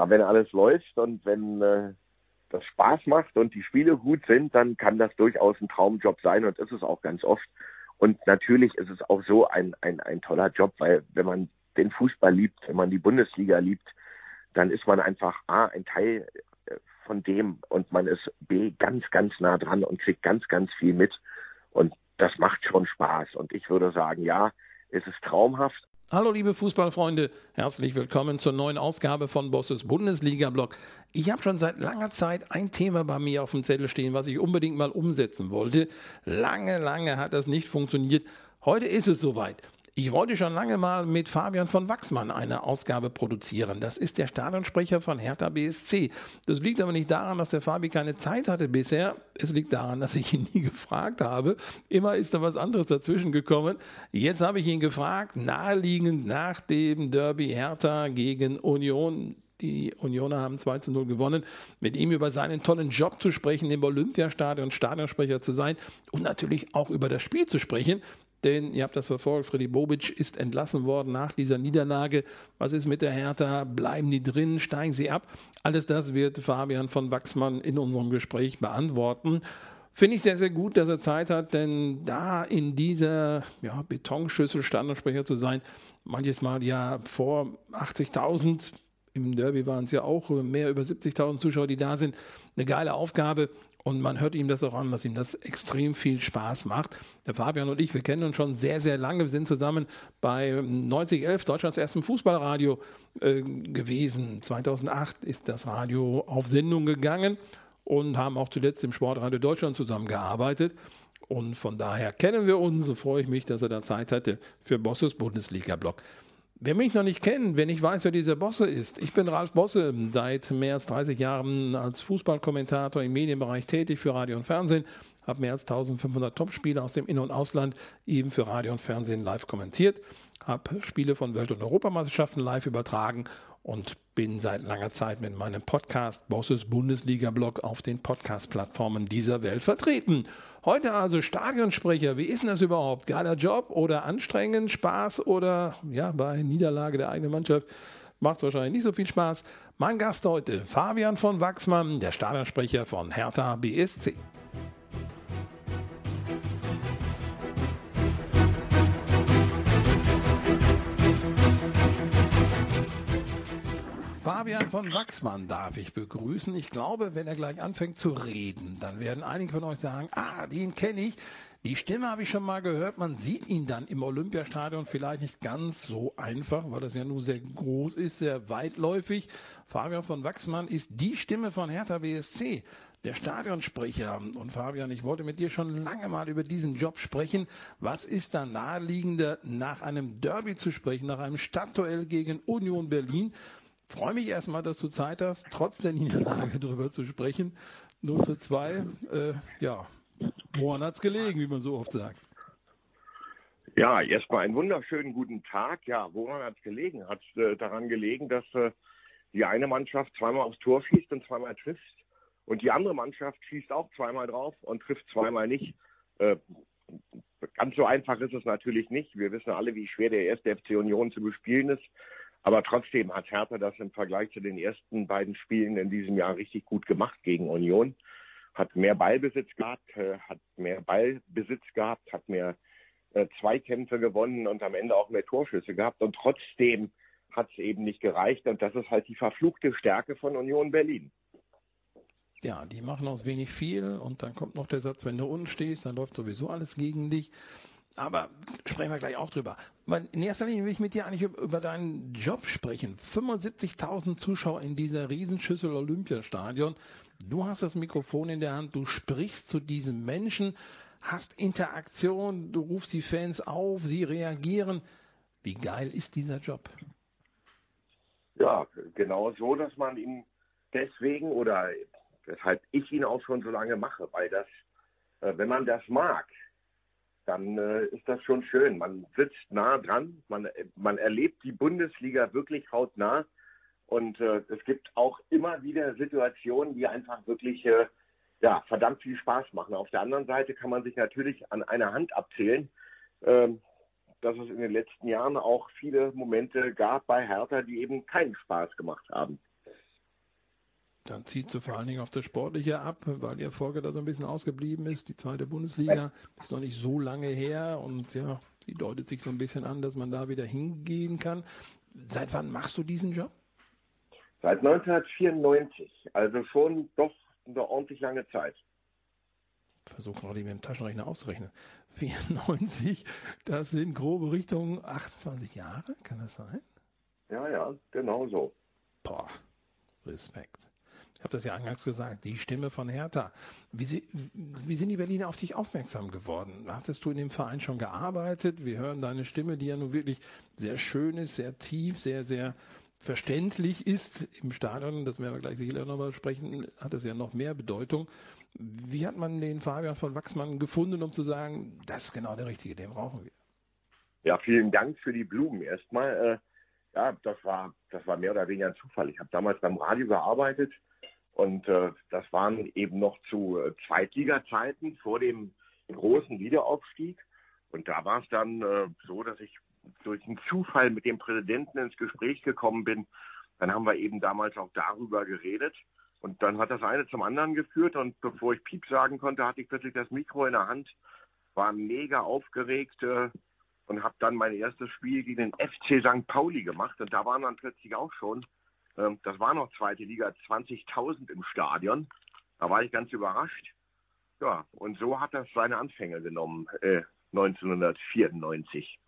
ja, wenn alles läuft und wenn äh, das Spaß macht und die Spiele gut sind, dann kann das durchaus ein Traumjob sein und ist es auch ganz oft. Und natürlich ist es auch so ein, ein, ein toller Job, weil wenn man den Fußball liebt, wenn man die Bundesliga liebt, dann ist man einfach A, ein Teil äh, von dem und man ist B, ganz, ganz nah dran und kriegt ganz, ganz viel mit. Und das macht schon Spaß. Und ich würde sagen, ja, es ist traumhaft, Hallo liebe Fußballfreunde, herzlich willkommen zur neuen Ausgabe von Bosses Bundesliga-Blog. Ich habe schon seit langer Zeit ein Thema bei mir auf dem Zettel stehen, was ich unbedingt mal umsetzen wollte. Lange, lange hat das nicht funktioniert. Heute ist es soweit. Ich wollte schon lange mal mit Fabian von Wachsmann eine Ausgabe produzieren. Das ist der Stadionsprecher von Hertha BSC. Das liegt aber nicht daran, dass der Fabi keine Zeit hatte bisher. Es liegt daran, dass ich ihn nie gefragt habe. Immer ist da was anderes dazwischen gekommen. Jetzt habe ich ihn gefragt, naheliegend nach dem Derby Hertha gegen Union. Die Unioner haben 2 zu 0 gewonnen, mit ihm über seinen tollen Job zu sprechen, im Olympiastadion Stadionsprecher zu sein und natürlich auch über das Spiel zu sprechen. Denn ihr habt das verfolgt, Freddy Bobic ist entlassen worden nach dieser Niederlage. Was ist mit der Hertha? Bleiben die drin? Steigen sie ab? Alles das wird Fabian von Wachsmann in unserem Gespräch beantworten. Finde ich sehr, sehr gut, dass er Zeit hat, denn da in dieser ja, Betonschüssel Standardsprecher zu sein, manches Mal ja vor 80.000, im Derby waren es ja auch mehr über 70.000 Zuschauer, die da sind, eine geile Aufgabe. Und man hört ihm das auch an, dass ihm das extrem viel Spaß macht. Der Fabian und ich, wir kennen uns schon sehr, sehr lange. Wir sind zusammen bei 9011, Deutschlands erstem Fußballradio, äh, gewesen. 2008 ist das Radio auf Sendung gegangen und haben auch zuletzt im Sportradio Deutschland zusammengearbeitet. Und von daher kennen wir uns. So freue ich mich, dass er da Zeit hatte für Bosses Bundesliga-Blog. Wer mich noch nicht kennt, wer nicht weiß, wer dieser Bosse ist, ich bin Ralf Bosse, seit mehr als 30 Jahren als Fußballkommentator im Medienbereich tätig für Radio und Fernsehen, habe mehr als 1500 Topspiele aus dem In- und Ausland eben für Radio und Fernsehen live kommentiert, habe Spiele von Welt- und Europameisterschaften live übertragen und bin seit langer Zeit mit meinem Podcast Bosses Bundesliga-Blog auf den Podcast-Plattformen dieser Welt vertreten. Heute also Stadionsprecher. Wie ist denn das überhaupt? Geiler Job oder anstrengend, Spaß oder ja, bei Niederlage der eigenen Mannschaft macht es wahrscheinlich nicht so viel Spaß. Mein Gast heute, Fabian von Wachsmann, der Stadionsprecher von Hertha BSC. Fabian von Wachsmann darf ich begrüßen. Ich glaube, wenn er gleich anfängt zu reden, dann werden einige von euch sagen, ah, den kenne ich. Die Stimme habe ich schon mal gehört. Man sieht ihn dann im Olympiastadion vielleicht nicht ganz so einfach, weil das ja nur sehr groß ist, sehr weitläufig. Fabian von Wachsmann ist die Stimme von Hertha BSC, der Stadionsprecher. Und Fabian, ich wollte mit dir schon lange mal über diesen Job sprechen. Was ist da naheliegender, nach einem Derby zu sprechen, nach einem Stadtduell gegen Union Berlin? Freue mich erstmal, dass du Zeit hast, trotz der Niederlage darüber zu sprechen. 0 zu 2, äh, ja, woran hat es gelegen, wie man so oft sagt? Ja, erstmal einen wunderschönen guten Tag. Ja, woran hat es gelegen? Hat äh, daran gelegen, dass äh, die eine Mannschaft zweimal aufs Tor schießt und zweimal trifft und die andere Mannschaft schießt auch zweimal drauf und trifft zweimal nicht. Äh, ganz so einfach ist es natürlich nicht. Wir wissen alle, wie schwer der erste FC Union zu bespielen ist. Aber trotzdem hat Hertha das im Vergleich zu den ersten beiden Spielen in diesem Jahr richtig gut gemacht gegen Union. Hat mehr Ballbesitz gehabt, äh, hat mehr Ballbesitz gehabt, hat mehr äh, Zweikämpfe gewonnen und am Ende auch mehr Torschüsse gehabt. Und trotzdem hat es eben nicht gereicht. Und das ist halt die verfluchte Stärke von Union Berlin. Ja, die machen aus wenig viel und dann kommt noch der Satz, wenn du unten stehst, dann läuft sowieso alles gegen dich. Aber sprechen wir gleich auch drüber. Weil in erster Linie will ich mit dir eigentlich über deinen Job sprechen. 75.000 Zuschauer in dieser Riesenschüssel Olympiastadion. Du hast das Mikrofon in der Hand, du sprichst zu diesen Menschen, hast Interaktion, du rufst die Fans auf, sie reagieren. Wie geil ist dieser Job? Ja, genau so, dass man ihn deswegen oder weshalb ich ihn auch schon so lange mache, weil das, äh, wenn man das mag, dann äh, ist das schon schön. Man sitzt nah dran, man, man erlebt die Bundesliga wirklich hautnah und äh, es gibt auch immer wieder Situationen, die einfach wirklich äh, ja, verdammt viel Spaß machen. Auf der anderen Seite kann man sich natürlich an einer Hand abzählen, ähm, dass es in den letzten Jahren auch viele Momente gab bei Hertha, die eben keinen Spaß gemacht haben. Dann zieht sie vor allen Dingen auf das Sportliche ab, weil ihr Folge da so ein bisschen ausgeblieben ist. Die zweite Bundesliga ist noch nicht so lange her und ja, sie deutet sich so ein bisschen an, dass man da wieder hingehen kann. Seit wann machst du diesen Job? Seit 1994, also schon doch eine ordentlich lange Zeit. Versuche gerade mit dem Taschenrechner auszurechnen. 94, das sind grobe Richtungen 28 Jahre, kann das sein? Ja, ja, genau so. Boah, Respekt. Ich habe das ja eingangs gesagt, die Stimme von Hertha. Wie, sie, wie, sind die Berliner auf dich aufmerksam geworden? Hattest du in dem Verein schon gearbeitet? Wir hören deine Stimme, die ja nun wirklich sehr schön ist, sehr tief, sehr, sehr verständlich ist im Stadion. Das werden wir gleich sicher nochmal sprechen, hat es ja noch mehr Bedeutung. Wie hat man den Fabian von Wachsmann gefunden, um zu sagen, das ist genau der Richtige, den brauchen wir? Ja, vielen Dank für die Blumen erstmal. Äh, ja, das war, das war mehr oder weniger ein Zufall. Ich habe damals beim Radio gearbeitet und äh, das waren eben noch zu äh, Zweitliga-Zeiten vor dem großen Wiederaufstieg. Und da war es dann äh, so, dass ich durch einen Zufall mit dem Präsidenten ins Gespräch gekommen bin. Dann haben wir eben damals auch darüber geredet. Und dann hat das eine zum anderen geführt. Und bevor ich Piep sagen konnte, hatte ich plötzlich das Mikro in der Hand, war mega aufgeregt äh, und habe dann mein erstes Spiel gegen den FC St. Pauli gemacht. Und da waren dann plötzlich auch schon, äh, das war noch zweite Liga, 20.000 im Stadion. Da war ich ganz überrascht. Ja, und so hat das seine Anfänge genommen, äh, 1994.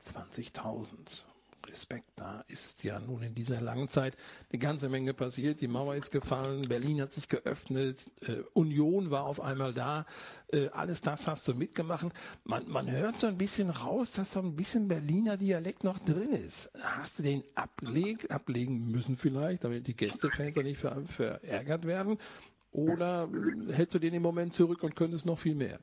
20.000. Respekt, da ist ja nun in dieser langen Zeit eine ganze Menge passiert. Die Mauer ist gefallen, Berlin hat sich geöffnet, äh, Union war auf einmal da. Äh, alles das hast du mitgemacht. Man, man hört so ein bisschen raus, dass so ein bisschen Berliner Dialekt noch drin ist. Hast du den ableg, ablegen müssen vielleicht, damit die Gästefans nicht ver, verärgert werden? Oder hältst du den im Moment zurück und könntest noch viel mehr?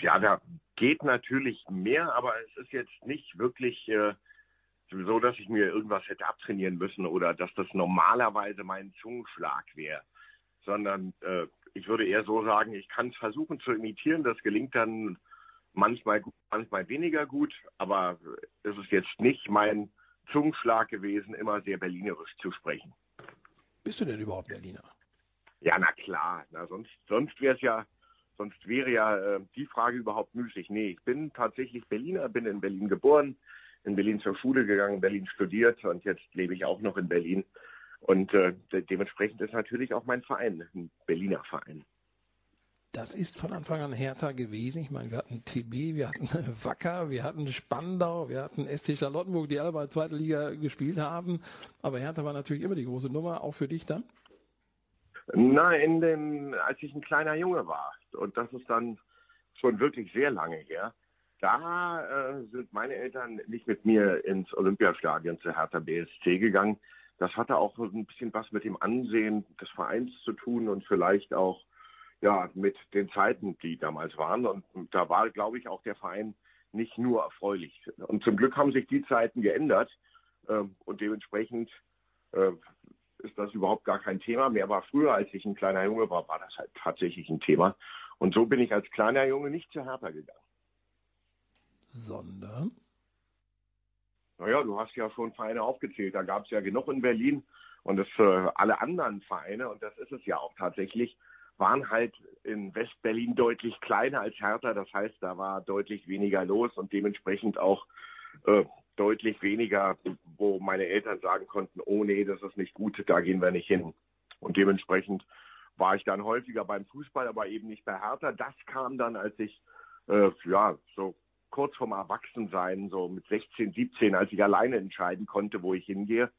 Ja, da geht natürlich mehr, aber es ist jetzt nicht wirklich äh, so, dass ich mir irgendwas hätte abtrainieren müssen oder dass das normalerweise mein Zungenschlag wäre, sondern äh, ich würde eher so sagen, ich kann es versuchen zu imitieren, das gelingt dann manchmal gut, manchmal weniger gut, aber es ist jetzt nicht mein Zungenschlag gewesen, immer sehr berlinerisch zu sprechen. Bist du denn überhaupt Berliner? Ja, na klar, na, sonst, sonst wäre es ja Sonst wäre ja äh, die Frage überhaupt müßig. Nee, ich bin tatsächlich Berliner, bin in Berlin geboren, in Berlin zur Schule gegangen, in Berlin studiert und jetzt lebe ich auch noch in Berlin. Und äh, de dementsprechend ist natürlich auch mein Verein ein Berliner Verein. Das ist von Anfang an Hertha gewesen. Ich meine, wir hatten TB, wir hatten Wacker, wir hatten Spandau, wir hatten SC Charlottenburg, die alle bei zweiter Liga gespielt haben. Aber Hertha war natürlich immer die große Nummer, auch für dich dann? Nein, als ich ein kleiner Junge war, und das ist dann schon wirklich sehr lange her, da äh, sind meine Eltern nicht mit mir ins Olympiastadion zu Hertha BSC gegangen. Das hatte auch ein bisschen was mit dem Ansehen des Vereins zu tun und vielleicht auch ja mit den Zeiten, die damals waren. Und da war, glaube ich, auch der Verein nicht nur erfreulich. Und zum Glück haben sich die Zeiten geändert äh, und dementsprechend äh, ist das überhaupt gar kein Thema mehr. Aber früher, als ich ein kleiner Junge war, war das halt tatsächlich ein Thema. Und so bin ich als kleiner Junge nicht zu Hertha gegangen. Sondern? Naja, du hast ja schon Vereine aufgezählt. Da gab es ja genug in Berlin. Und das für alle anderen Vereine, und das ist es ja auch tatsächlich, waren halt in Westberlin deutlich kleiner als Hertha. Das heißt, da war deutlich weniger los und dementsprechend auch äh, deutlich weniger, wo meine Eltern sagen konnten, oh nee, das ist nicht gut, da gehen wir nicht hin. Und dementsprechend war ich dann häufiger beim Fußball, aber eben nicht bei Hertha. Das kam dann, als ich äh, ja so kurz vorm Erwachsensein, so mit 16, 17, als ich alleine entscheiden konnte, wo ich hingehe,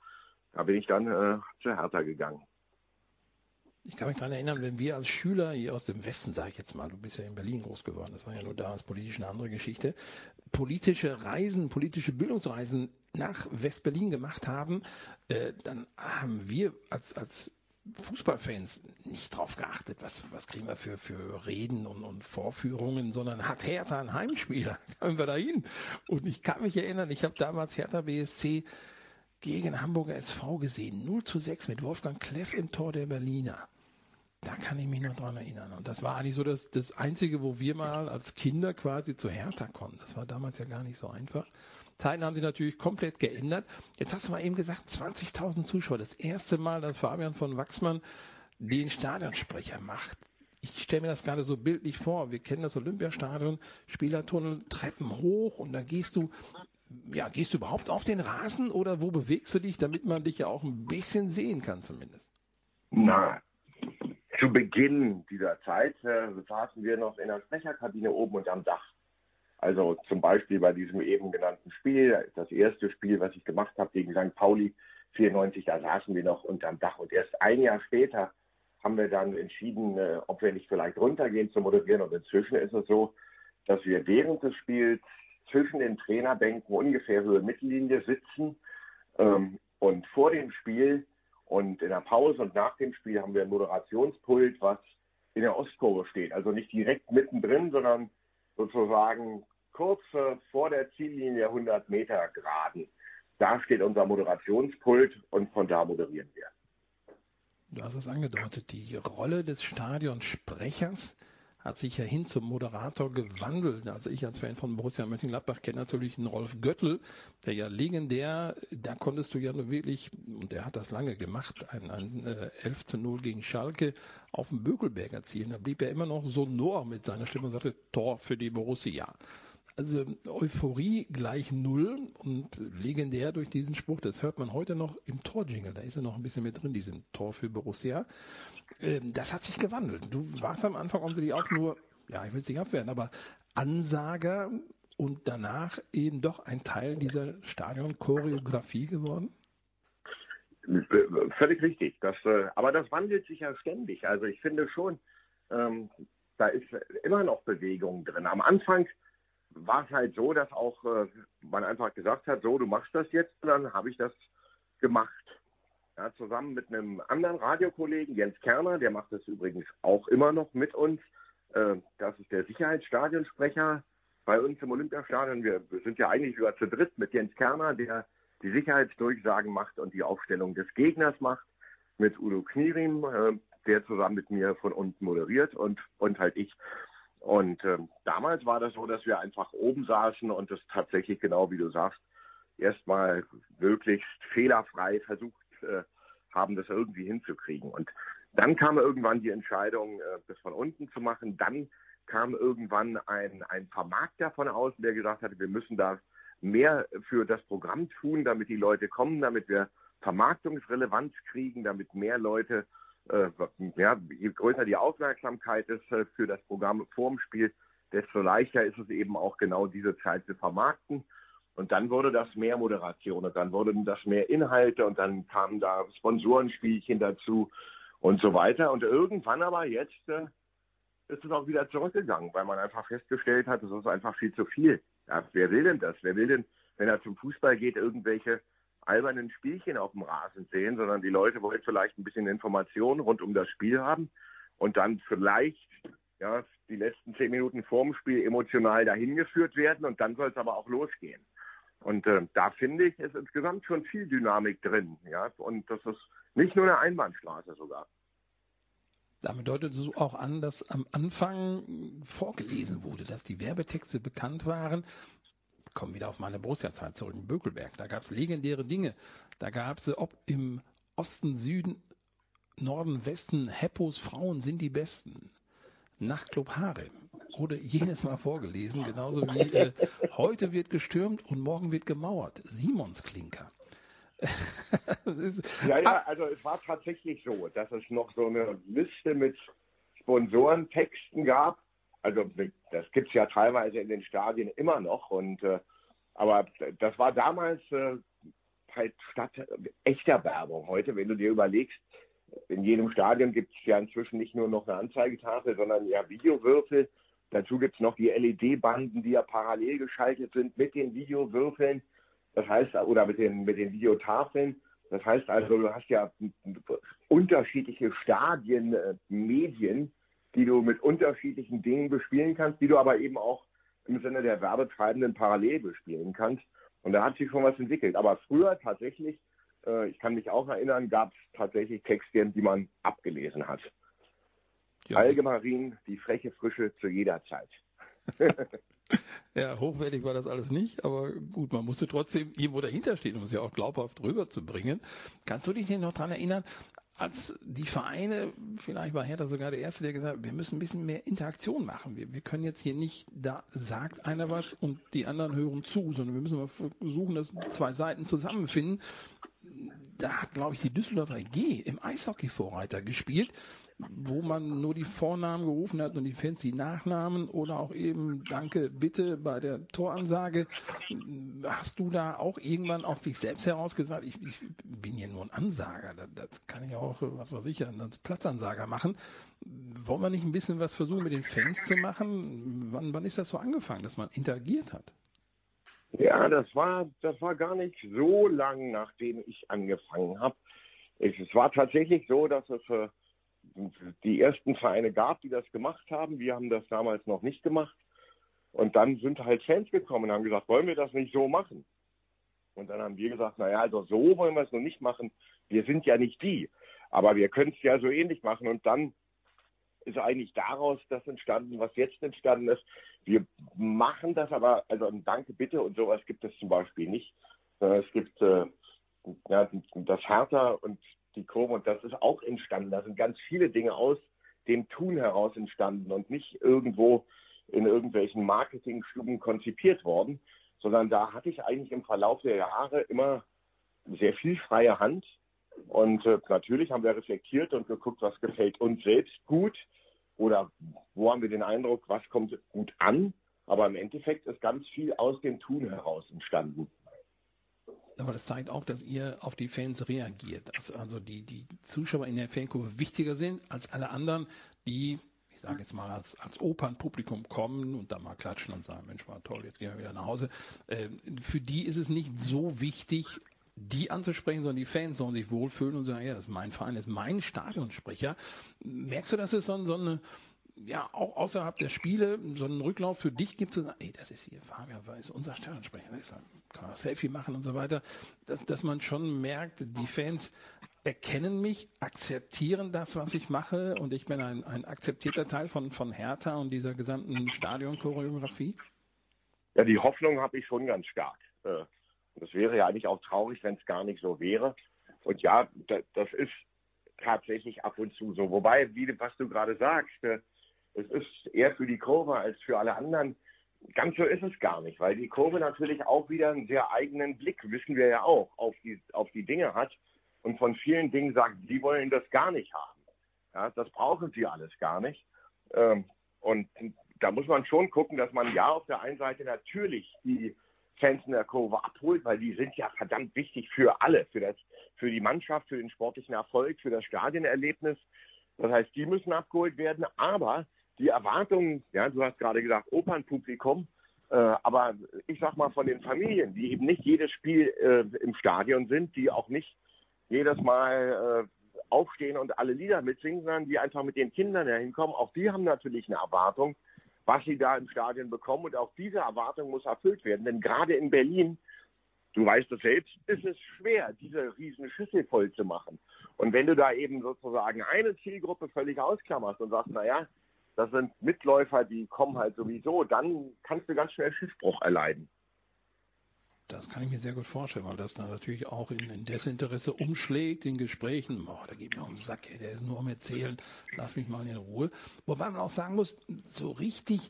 da bin ich dann äh, zu Hertha gegangen. Ich kann mich daran erinnern, wenn wir als Schüler hier aus dem Westen, sage ich jetzt mal, du bist ja in Berlin groß geworden, das war ja nur damals politisch eine andere Geschichte, politische Reisen, politische Bildungsreisen nach West-Berlin gemacht haben, äh, dann haben wir als, als Fußballfans nicht drauf geachtet, was, was kriegen wir für, für Reden und, und Vorführungen, sondern hat Hertha einen Heimspieler, kamen wir da hin. Und ich kann mich erinnern, ich habe damals Hertha BSC gegen Hamburger SV gesehen. 0 zu 6 mit Wolfgang Kleff im Tor der Berliner. Da kann ich mich noch dran erinnern. Und das war eigentlich so das, das Einzige, wo wir mal als Kinder quasi zu Hertha konnten. Das war damals ja gar nicht so einfach. Zeiten haben sich natürlich komplett geändert. Jetzt hast du mal eben gesagt, 20.000 Zuschauer. Das erste Mal, dass Fabian von Wachsmann den Stadionsprecher macht. Ich stelle mir das gerade so bildlich vor. Wir kennen das Olympiastadion, Spielertunnel, Treppen hoch und dann gehst du, ja, gehst du überhaupt auf den Rasen oder wo bewegst du dich, damit man dich ja auch ein bisschen sehen kann zumindest? Na, zu Beginn dieser Zeit äh, saßen wir noch in der Sprecherkabine oben unterm Dach. Also zum Beispiel bei diesem eben genannten Spiel, das erste Spiel, was ich gemacht habe gegen St. Pauli 94, da saßen wir noch unterm Dach. Und erst ein Jahr später haben wir dann entschieden, äh, ob wir nicht vielleicht runtergehen zu moderieren. Und inzwischen ist es so, dass wir während des Spiels zwischen den Trainerbänken ungefähr Höhe Mittellinie sitzen ähm, und vor dem Spiel und in der Pause und nach dem Spiel haben wir ein Moderationspult, was in der Ostkurve steht. Also nicht direkt mittendrin, sondern sozusagen kurz vor der Ziellinie 100 Meter geraden. Da steht unser Moderationspult und von da moderieren wir. Du hast es angedeutet, die Rolle des Stadionsprechers hat sich ja hin zum Moderator gewandelt. Also ich als Fan von Borussia Mönchengladbach kenne natürlich einen Rolf Göttl, der ja legendär, da konntest du ja nur wirklich, und der hat das lange gemacht, ein, ein äh, 11 zu 0 gegen Schalke auf dem Bökelberg erzielen. Da blieb er immer noch sonor mit seiner Stimme und sagte, Tor für die Borussia also Euphorie gleich null und legendär durch diesen Spruch, das hört man heute noch im Torjingle, da ist er noch ein bisschen mit drin, diesen Tor für Borussia. Ähm, das hat sich gewandelt. Du warst am Anfang offensichtlich auch nur, ja, ich will es nicht abwehren, aber Ansager und danach eben doch ein Teil dieser Stadion-Choreografie geworden? Völlig richtig. Das, äh, aber das wandelt sich ja ständig. Also ich finde schon, ähm, da ist immer noch Bewegung drin. Am Anfang war es halt so, dass auch äh, man einfach gesagt hat, so, du machst das jetzt, dann habe ich das gemacht. Ja, zusammen mit einem anderen Radiokollegen, Jens Kerner, der macht das übrigens auch immer noch mit uns. Äh, das ist der Sicherheitsstadionsprecher bei uns im Olympiastadion. Wir, sind ja eigentlich über zu dritt mit Jens Kerner, der die Sicherheitsdurchsagen macht und die Aufstellung des Gegners macht, mit Udo Knierim, äh, der zusammen mit mir von unten moderiert und, und halt ich. Und äh, damals war das so, dass wir einfach oben saßen und das tatsächlich genau wie du sagst, erstmal möglichst fehlerfrei versucht äh, haben, das irgendwie hinzukriegen. Und dann kam irgendwann die Entscheidung, äh, das von unten zu machen. Dann kam irgendwann ein, ein Vermarkter von außen, der gesagt hatte, wir müssen da mehr für das Programm tun, damit die Leute kommen, damit wir Vermarktungsrelevanz kriegen, damit mehr Leute äh, ja, je größer die Aufmerksamkeit ist äh, für das Programm vorm Spiel, desto leichter ist es eben auch genau diese Zeit zu vermarkten. Und dann wurde das mehr Moderation und dann wurden das mehr Inhalte und dann kamen da Sponsorenspielchen dazu und so weiter. Und irgendwann aber jetzt äh, ist es auch wieder zurückgegangen, weil man einfach festgestellt hat, es ist einfach viel zu viel. Ja, wer will denn das? Wer will denn, wenn er zum Fußball geht, irgendwelche albernen Spielchen auf dem Rasen sehen, sondern die Leute wollen vielleicht ein bisschen Informationen rund um das Spiel haben und dann vielleicht ja, die letzten zehn Minuten vorm Spiel emotional dahin geführt werden und dann soll es aber auch losgehen. Und äh, da finde ich, ist insgesamt schon viel Dynamik drin, ja, und das ist nicht nur eine Einbahnstraße sogar. Damit deutet es auch an, dass am Anfang vorgelesen wurde, dass die Werbetexte bekannt waren kommen wieder auf meine Borussia-Zeit zurück, in Bökelberg. Da gab es legendäre Dinge. Da gab es, ob im Osten, Süden, Norden, Westen, Heppos Frauen sind die Besten. Nachtclub Harem wurde jedes Mal vorgelesen, genauso wie äh, heute wird gestürmt und morgen wird gemauert. Simons Klinker. ja, ja, also es war tatsächlich so, dass es noch so eine Liste mit Sponsorentexten gab, also das gibt's ja teilweise in den Stadien immer noch. Und äh, aber das war damals äh, halt statt echter Werbung. Heute, wenn du dir überlegst, in jedem Stadion gibt's ja inzwischen nicht nur noch eine Anzeigetafel, sondern ja Videowürfel. Dazu gibt's noch die LED-Banden, die ja parallel geschaltet sind mit den Videowürfeln. Das heißt, oder mit den, mit den Videotafeln. Das heißt also, du hast ja unterschiedliche Stadien, äh, Medien, die du mit unterschiedlichen Dingen bespielen kannst, die du aber eben auch im Sinne der Werbetreibenden parallel bespielen kannst. Und da hat sich schon was entwickelt. Aber früher tatsächlich, äh, ich kann mich auch erinnern, gab es tatsächlich Texte, die man abgelesen hat. Ja. Algemarin, die freche Frische zu jeder Zeit. Ja, hochwertig war das alles nicht, aber gut, man musste trotzdem irgendwo dahinter stehen, um es ja auch glaubhaft rüberzubringen. Kannst du dich denn noch dran erinnern, als die Vereine, vielleicht war Hertha sogar der Erste, der gesagt hat, wir müssen ein bisschen mehr Interaktion machen. Wir, wir können jetzt hier nicht, da sagt einer was und die anderen hören zu, sondern wir müssen mal versuchen, dass zwei Seiten zusammenfinden da hat, glaube ich, die Düsseldorfer G im Eishockey Vorreiter gespielt, wo man nur die Vornamen gerufen hat und die Fans die Nachnamen oder auch eben Danke, bitte bei der Toransage. Hast du da auch irgendwann aus dich selbst heraus gesagt, ich, ich bin hier nur ein Ansager, das, das, kann ich auch, was weiß ich, als Platzansager machen. Wollen wir nicht ein bisschen was versuchen mit den Fans zu machen? Wann, wann ist das so angefangen, dass man interagiert hat? Ja, das war, das war gar nicht so lang, nachdem ich angefangen habe. Es, es war tatsächlich so, dass es äh, die ersten Vereine gab, die das gemacht haben. Wir haben das damals noch nicht gemacht. Und dann sind halt Fans gekommen und haben gesagt, wollen wir das nicht so machen? Und dann haben wir gesagt, naja, also so wollen wir es noch nicht machen. Wir sind ja nicht die. Aber wir können es ja so ähnlich machen. Und dann ist eigentlich daraus das entstanden, was jetzt entstanden ist. Wir machen das aber, also ein Danke bitte und sowas gibt es zum Beispiel nicht. Es gibt äh, ja, das Hertha und Kurve und das ist auch entstanden. Da sind ganz viele Dinge aus dem Tun heraus entstanden und nicht irgendwo in irgendwelchen Marketingstuben konzipiert worden, sondern da hatte ich eigentlich im Verlauf der Jahre immer sehr viel freie Hand. Und äh, natürlich haben wir reflektiert und geguckt, was gefällt uns selbst gut oder wo haben wir den Eindruck, was kommt gut an. Aber im Endeffekt ist ganz viel aus dem Tun heraus entstanden. Aber das zeigt auch, dass ihr auf die Fans reagiert. Dass also die, die Zuschauer in der Fankurve wichtiger sind als alle anderen, die, ich sage jetzt mal, als, als Opernpublikum kommen und da mal klatschen und sagen, Mensch, war toll, jetzt gehen wir wieder nach Hause. Äh, für die ist es nicht so wichtig, die anzusprechen, sondern die Fans sollen sich wohlfühlen und sagen, ja, das ist mein Verein, das ist mein Stadionsprecher. Merkst du, dass es so, so eine, ja, auch außerhalb der Spiele so einen Rücklauf für dich gibt, sagen, ey, das ist hier Fabian Weiß, unser Stadionsprecher, das kann man Selfie machen und so weiter, dass, dass man schon merkt, die Fans erkennen mich, akzeptieren das, was ich mache und ich bin ein, ein akzeptierter Teil von, von Hertha und dieser gesamten Stadionchoreografie? Ja, die Hoffnung habe ich schon ganz stark. Äh, das wäre ja eigentlich auch traurig, wenn es gar nicht so wäre. Und ja, das ist tatsächlich ab und zu so. Wobei, wie was du gerade sagst, äh, es ist eher für die Kurve als für alle anderen. Ganz so ist es gar nicht, weil die Kurve natürlich auch wieder einen sehr eigenen Blick, wissen wir ja auch, auf die, auf die Dinge hat und von vielen Dingen sagt, die wollen das gar nicht haben. Ja, das brauchen sie alles gar nicht. Ähm, und da muss man schon gucken, dass man ja auf der einen Seite natürlich die Fans in der Kurve abholt, weil die sind ja verdammt wichtig für alle, für das, für die Mannschaft, für den sportlichen Erfolg, für das Stadionerlebnis. Das heißt, die müssen abgeholt werden, aber die Erwartungen, ja, du hast gerade gesagt, Opernpublikum, äh, aber ich sag mal von den Familien, die eben nicht jedes Spiel äh, im Stadion sind, die auch nicht jedes Mal äh, aufstehen und alle Lieder mitsingen, sondern die einfach mit den Kindern dahin kommen, auch die haben natürlich eine Erwartung, was sie da im Stadion bekommen. Und auch diese Erwartung muss erfüllt werden. Denn gerade in Berlin, du weißt es selbst, ist es schwer, diese riesen Schüssel voll zu machen. Und wenn du da eben sozusagen eine Zielgruppe völlig ausklammerst und sagst, naja, das sind Mitläufer, die kommen halt sowieso, dann kannst du ganz schnell Schiffbruch erleiden. Das kann ich mir sehr gut vorstellen, weil das dann natürlich auch in, in Desinteresse umschlägt, in Gesprächen. Boah, da geht mir um den Sack, ey, der ist nur am Erzählen, lass mich mal in Ruhe. Wobei man auch sagen muss, so richtig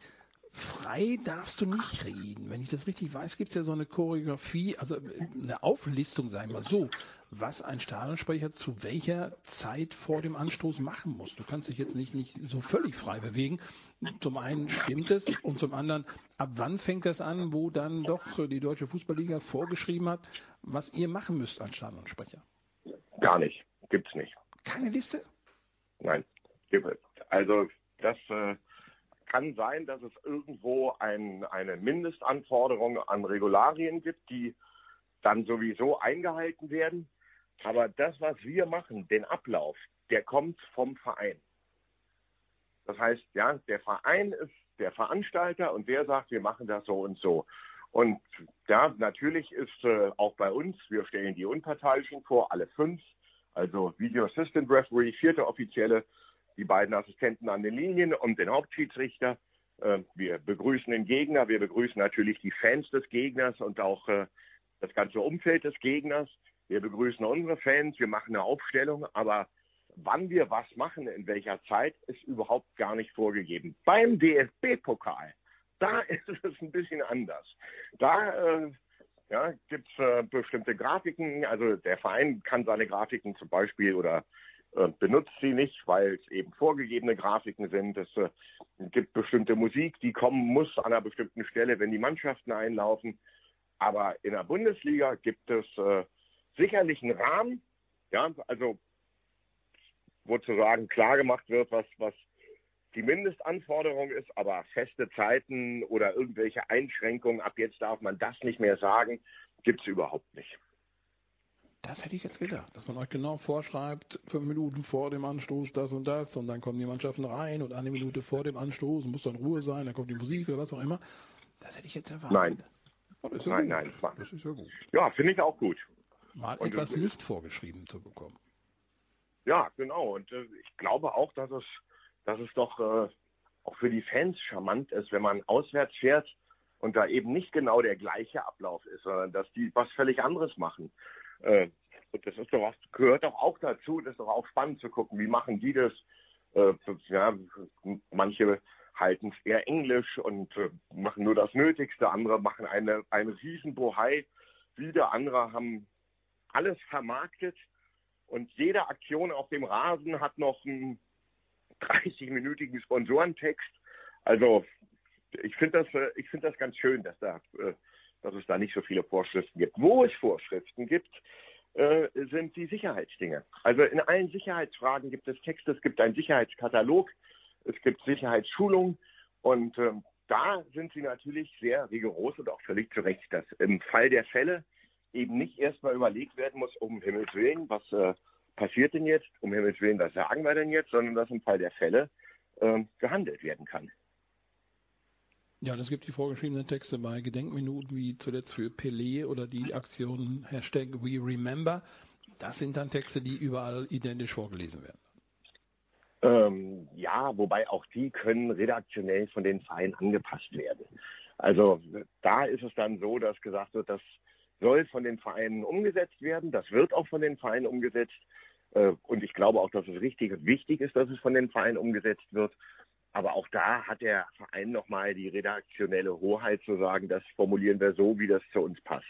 frei darfst du nicht reden. Wenn ich das richtig weiß, gibt es ja so eine Choreografie, also eine Auflistung, sagen wir so, was ein Stadionsprecher zu welcher Zeit vor dem Anstoß machen muss. Du kannst dich jetzt nicht, nicht so völlig frei bewegen. Zum einen stimmt es und zum anderen, ab wann fängt das an, wo dann doch die Deutsche Fußballliga vorgeschrieben hat, was ihr machen müsst als Stadionsprecher? Gar nicht. Gibt's nicht. Keine Liste? Nein. Also das äh, kann sein, dass es irgendwo ein, eine Mindestanforderung an Regularien gibt, die dann sowieso eingehalten werden. Aber das, was wir machen, den Ablauf, der kommt vom Verein. Das heißt, ja, der Verein ist der Veranstalter und der sagt, wir machen das so und so. Und ja, natürlich ist äh, auch bei uns, wir stellen die Unparteiischen vor, alle fünf, also Video Assistant Referee, vierte Offizielle, die beiden Assistenten an den Linien und den Hauptschiedsrichter. Äh, wir begrüßen den Gegner, wir begrüßen natürlich die Fans des Gegners und auch äh, das ganze Umfeld des Gegners. Wir begrüßen unsere Fans, wir machen eine Aufstellung, aber wann wir was machen, in welcher Zeit, ist überhaupt gar nicht vorgegeben. Beim DFB-Pokal, da ist es ein bisschen anders. Da äh, ja, gibt es äh, bestimmte Grafiken. Also der Verein kann seine Grafiken zum Beispiel oder äh, benutzt sie nicht, weil es eben vorgegebene Grafiken sind. Es äh, gibt bestimmte Musik, die kommen muss an einer bestimmten Stelle, wenn die Mannschaften einlaufen. Aber in der Bundesliga gibt es äh, sicherlich einen Rahmen, ja, also wo zu sagen klar gemacht wird, was, was die Mindestanforderung ist, aber feste Zeiten oder irgendwelche Einschränkungen, ab jetzt darf man das nicht mehr sagen, gibt es überhaupt nicht. Das hätte ich jetzt gedacht, dass man euch genau vorschreibt, fünf Minuten vor dem Anstoß das und das und dann kommen die Mannschaften rein und eine Minute vor dem Anstoß muss dann Ruhe sein, dann kommt die Musik oder was auch immer. Das hätte ich jetzt erwartet. Nein. Oh, ja nein, nein, das ist ja gut. Ja, finde ich auch gut. Mal und etwas nicht vorgeschrieben zu bekommen. Ja, genau. Und äh, ich glaube auch, dass es, dass es doch äh, auch für die Fans charmant ist, wenn man auswärts fährt und da eben nicht genau der gleiche Ablauf ist, sondern dass die was völlig anderes machen. Äh, und das ist doch auch, gehört doch auch dazu, das ist doch auch spannend zu gucken, wie machen die das. Äh, ja, manche halten es eher englisch und äh, machen nur das Nötigste, andere machen eine, eine riesen Bohai, wieder andere haben alles vermarktet und jede Aktion auf dem Rasen hat noch einen 30-minütigen Sponsorentext. Also ich finde das, äh, ich das ganz schön, dass da, äh, dass es da nicht so viele Vorschriften gibt. Wo es Vorschriften gibt, äh, sind die Sicherheitsdinge. Also in allen Sicherheitsfragen gibt es Texte, es gibt einen Sicherheitskatalog, es gibt Sicherheitsschulungen und ähm, da sind sie natürlich sehr rigoros und auch völlig zu Recht, dass im Fall der Fälle eben nicht erstmal überlegt werden muss, um Himmels Willen, was äh, passiert denn jetzt, um Himmels Willen, was sagen wir denn jetzt, sondern dass im Fall der Fälle äh, gehandelt werden kann. Ja, und es gibt die vorgeschriebenen Texte bei Gedenkminuten, wie zuletzt für Pelé oder die Aktion Hashtag We Remember. Das sind dann Texte, die überall identisch vorgelesen werden. Ähm, ja, wobei auch die können redaktionell von den Vereinen angepasst werden. Also da ist es dann so, dass gesagt wird, das soll von den Vereinen umgesetzt werden. Das wird auch von den Vereinen umgesetzt. Äh, und ich glaube auch, dass es richtig und wichtig ist, dass es von den Vereinen umgesetzt wird. Aber auch da hat der Verein nochmal die redaktionelle Hoheit zu sagen, das formulieren wir so, wie das zu uns passt.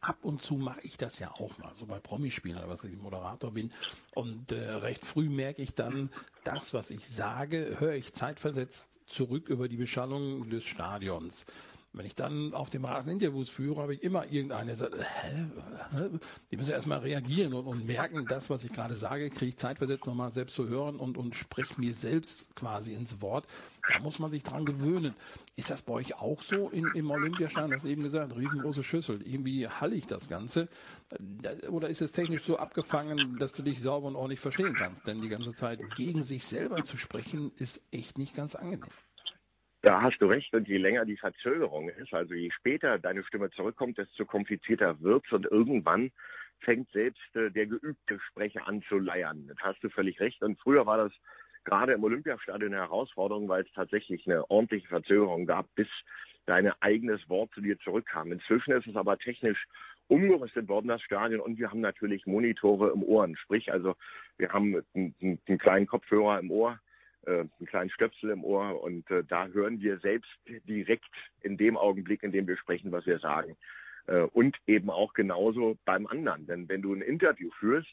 Ab und zu mache ich das ja auch mal, so bei Promispielen oder was ich Moderator bin. Und äh, recht früh merke ich dann, das, was ich sage, höre ich zeitversetzt zurück über die Beschallung des Stadions. Wenn ich dann auf dem Rasen Interviews führe, habe ich immer irgendeine, der sagt, hä? Die müssen erstmal reagieren und, und, merken, das, was ich gerade sage, kriege ich zeitversetzt nochmal selbst zu hören und, und spreche mir selbst quasi ins Wort. Da muss man sich dran gewöhnen. Ist das bei euch auch so in, im Olympiastadion? Du hast eben gesagt, riesengroße Schüssel. Irgendwie halle ich das Ganze. Oder ist es technisch so abgefangen, dass du dich sauber und ordentlich verstehen kannst? Denn die ganze Zeit gegen sich selber zu sprechen, ist echt nicht ganz angenehm. Da hast du recht. Und je länger die Verzögerung ist, also je später deine Stimme zurückkommt, desto komplizierter wird's und irgendwann fängt selbst äh, der geübte Sprecher an zu leiern. Das hast du völlig recht. Und früher war das gerade im Olympiastadion eine Herausforderung, weil es tatsächlich eine ordentliche Verzögerung gab, bis dein eigenes Wort zu dir zurückkam. Inzwischen ist es aber technisch umgerüstet worden, das Stadion, und wir haben natürlich Monitore im Ohren. Sprich, also wir haben einen, einen kleinen Kopfhörer im Ohr, einen kleinen Stöpsel im Ohr und äh, da hören wir selbst direkt in dem Augenblick, in dem wir sprechen, was wir sagen. Äh, und eben auch genauso beim anderen. Denn wenn du ein Interview führst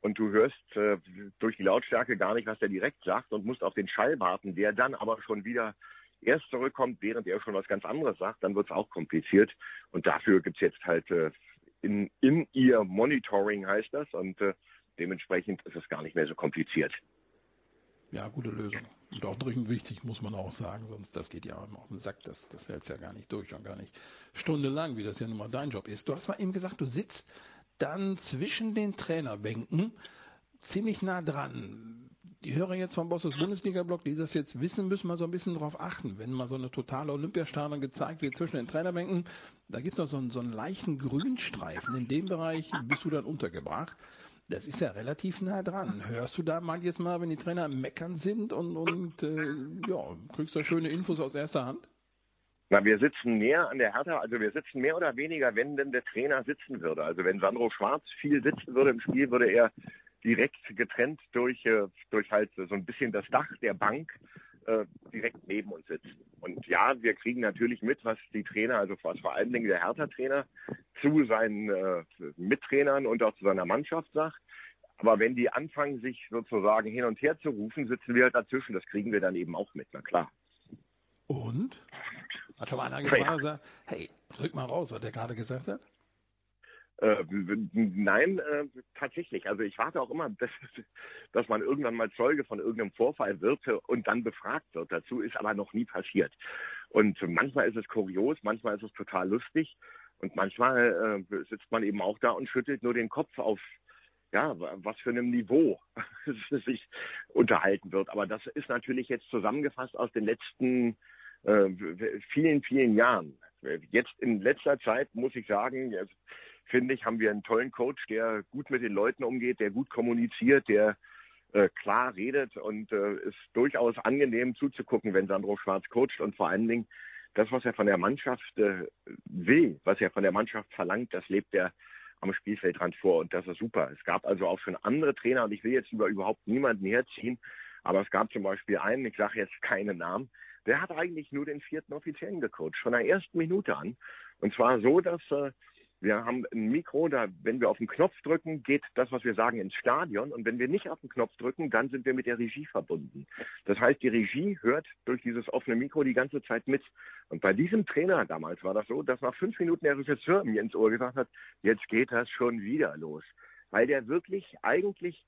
und du hörst äh, durch die Lautstärke gar nicht, was der direkt sagt und musst auf den Schall warten, der dann aber schon wieder erst zurückkommt, während er schon was ganz anderes sagt, dann wird es auch kompliziert. Und dafür gibt's jetzt halt äh, in, in ihr Monitoring heißt das und äh, dementsprechend ist es gar nicht mehr so kompliziert. Ja, gute Lösung. Und auch dringend wichtig, muss man auch sagen, sonst das geht ja auch auf den Sack, das, das hält ja gar nicht durch und gar nicht stundenlang, wie das ja nun mal dein Job ist. Du hast mal eben gesagt, du sitzt dann zwischen den Trainerbänken ziemlich nah dran. Die Hörer jetzt vom Bosses Bundesliga-Blog, die das jetzt wissen, müssen mal so ein bisschen drauf achten. Wenn mal so eine totale Olympiastadion gezeigt wird zwischen den Trainerbänken, da gibt es noch so einen, so einen leichten Grünstreifen. In dem Bereich bist du dann untergebracht. Das ist ja relativ nah dran. Hörst du da mal jetzt mal, wenn die Trainer meckern sind und, und äh, ja, kriegst du schöne Infos aus erster Hand? Na, wir sitzen näher an der Hertha, also wir sitzen mehr oder weniger, wenn denn der Trainer sitzen würde. Also wenn Sandro Schwarz viel sitzen würde im Spiel, würde er direkt getrennt durch, äh, durch halt so ein bisschen das Dach der Bank äh, direkt neben uns sitzen. Und ja, wir kriegen natürlich mit, was die Trainer, also was vor allen Dingen der Hertha-Trainer zu seinen äh, Mittrainern und auch zu seiner Mannschaft sagt. Aber wenn die anfangen, sich sozusagen hin und her zu rufen, sitzen wir halt dazwischen. Das kriegen wir dann eben auch mit, na klar. Und? Hat schon mal einer gefragt und gesagt, hey, rück mal raus, was der gerade gesagt hat? Äh, nein, äh, tatsächlich. Also ich warte auch immer, dass, dass man irgendwann mal Zeuge von irgendeinem Vorfall wird und dann befragt wird. Dazu ist aber noch nie passiert. Und manchmal ist es kurios, manchmal ist es total lustig und manchmal äh, sitzt man eben auch da und schüttelt nur den Kopf auf ja, was für einem Niveau sich unterhalten wird. Aber das ist natürlich jetzt zusammengefasst aus den letzten äh, vielen, vielen Jahren. Jetzt in letzter Zeit muss ich sagen, finde ich, haben wir einen tollen Coach, der gut mit den Leuten umgeht, der gut kommuniziert, der äh, klar redet und äh, ist durchaus angenehm zuzugucken, wenn Sandro Schwarz coacht und vor allen Dingen das, was er von der Mannschaft äh, will, was er von der Mannschaft verlangt, das lebt er am Spielfeldrand vor und das ist super. Es gab also auch schon andere Trainer und ich will jetzt über überhaupt niemanden herziehen, aber es gab zum Beispiel einen, ich sage jetzt keine Namen, der hat eigentlich nur den vierten Offiziellen gecoacht, von der ersten Minute an. Und zwar so, dass äh, wir haben ein Mikro, da, wenn wir auf den Knopf drücken, geht das, was wir sagen, ins Stadion. Und wenn wir nicht auf den Knopf drücken, dann sind wir mit der Regie verbunden. Das heißt, die Regie hört durch dieses offene Mikro die ganze Zeit mit. Und bei diesem Trainer damals war das so, dass nach fünf Minuten der Regisseur mir ins Ohr gesagt hat, jetzt geht das schon wieder los. Weil der wirklich eigentlich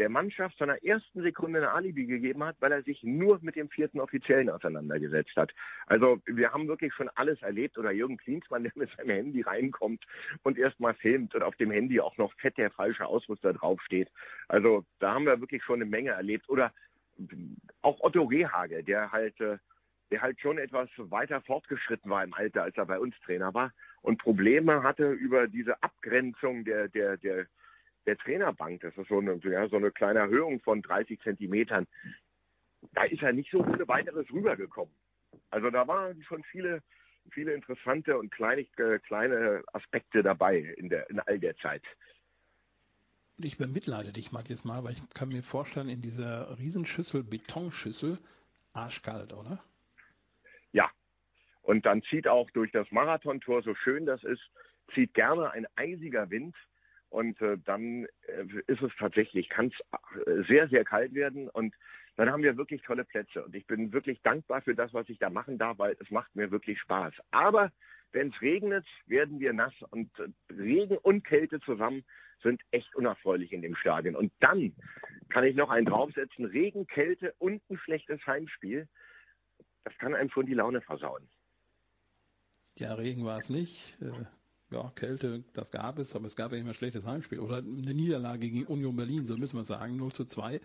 der Mannschaft der ersten Sekunde eine Alibi gegeben hat, weil er sich nur mit dem vierten Offiziellen auseinandergesetzt hat. Also wir haben wirklich schon alles erlebt oder Jürgen Klinsmann, der mit seinem Handy reinkommt und erstmal filmt und auf dem Handy auch noch fett der falsche Ausrüster draufsteht. Also da haben wir wirklich schon eine Menge erlebt. Oder auch Otto Rehage, der halt, äh, der halt schon etwas weiter fortgeschritten war im Alter, als er bei uns Trainer war und Probleme hatte über diese Abgrenzung der, der, der der Trainerbank, das ist so eine, ja, so eine kleine Erhöhung von 30 Zentimetern, da ist er nicht so ohne weiteres rübergekommen. Also da waren schon viele, viele interessante und kleine, äh, kleine Aspekte dabei in, der, in all der Zeit. Ich bemitleide dich, Matthias, mal, weil ich kann mir vorstellen, in dieser Riesenschüssel, Betonschüssel, arschkalt, oder? Ja. Und dann zieht auch durch das Marathontor, so schön das ist, zieht gerne ein eisiger Wind und äh, dann äh, ist es tatsächlich, kann es äh, sehr, sehr kalt werden. Und dann haben wir wirklich tolle Plätze. Und ich bin wirklich dankbar für das, was ich da machen darf, weil es macht mir wirklich Spaß. Aber wenn es regnet, werden wir nass. Und äh, Regen und Kälte zusammen sind echt unerfreulich in dem Stadion. Und dann kann ich noch einen draufsetzen. Regen, Kälte und ein schlechtes Heimspiel. Das kann einem schon die Laune versauen. Ja, Regen war es nicht. Ja, Kälte, das gab es, aber es gab ja immer schlechtes Heimspiel. Oder eine Niederlage gegen Union Berlin, so müssen wir sagen, 0 zu 2.